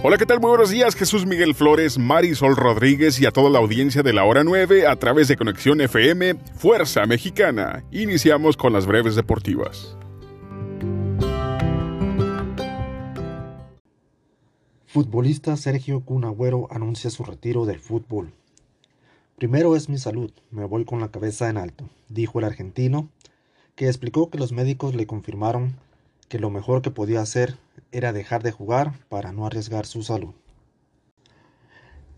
Hola, ¿qué tal? Muy buenos días, Jesús Miguel Flores, Marisol Rodríguez y a toda la audiencia de la hora 9 a través de Conexión FM Fuerza Mexicana. Iniciamos con las breves deportivas. Futbolista Sergio Cunagüero anuncia su retiro del fútbol. Primero es mi salud, me voy con la cabeza en alto, dijo el argentino, que explicó que los médicos le confirmaron que lo mejor que podía hacer era dejar de jugar para no arriesgar su salud.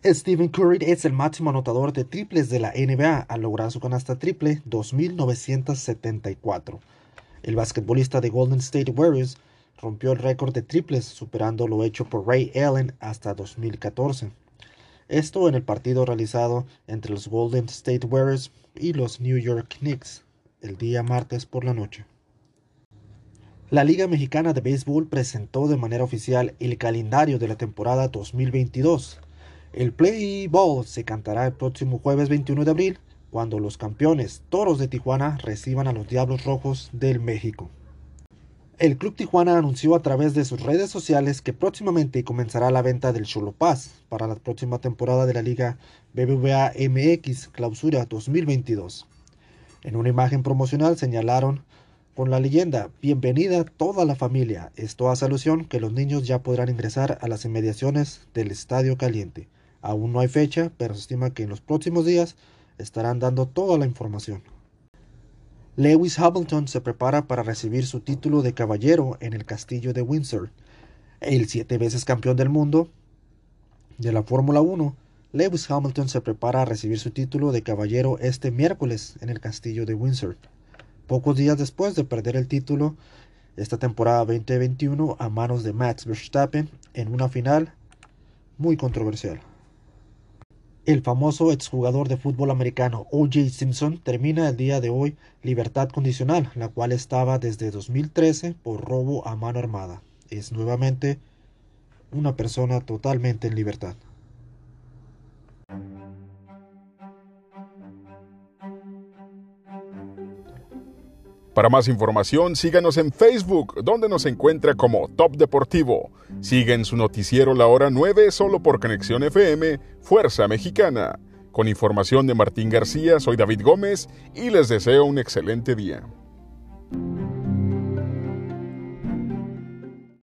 Stephen Curry es el máximo anotador de triples de la NBA al lograr su canasta triple 2974. El basquetbolista de Golden State Warriors rompió el récord de triples superando lo hecho por Ray Allen hasta 2014. Esto en el partido realizado entre los Golden State Warriors y los New York Knicks el día martes por la noche. La Liga Mexicana de Béisbol presentó de manera oficial el calendario de la temporada 2022. El Play Ball se cantará el próximo jueves 21 de abril, cuando los campeones Toros de Tijuana reciban a los Diablos Rojos del México. El Club Tijuana anunció a través de sus redes sociales que próximamente comenzará la venta del Cholo Paz para la próxima temporada de la Liga BBVA MX Clausura 2022. En una imagen promocional señalaron con la leyenda Bienvenida toda la familia. Esto hace alusión que los niños ya podrán ingresar a las inmediaciones del Estadio Caliente. Aún no hay fecha, pero se estima que en los próximos días estarán dando toda la información. Lewis Hamilton se prepara para recibir su título de caballero en el castillo de Windsor. El siete veces campeón del mundo de la Fórmula 1, Lewis Hamilton se prepara a recibir su título de caballero este miércoles en el castillo de Windsor pocos días después de perder el título esta temporada 2021 a manos de Max Verstappen en una final muy controversial. El famoso exjugador de fútbol americano O.J. Simpson termina el día de hoy libertad condicional, la cual estaba desde 2013 por robo a mano armada. Es nuevamente una persona totalmente en libertad. Para más información, síganos en Facebook, donde nos encuentra como Top Deportivo. Sigue su noticiero La Hora 9 solo por Conexión FM, Fuerza Mexicana. Con información de Martín García, soy David Gómez y les deseo un excelente día.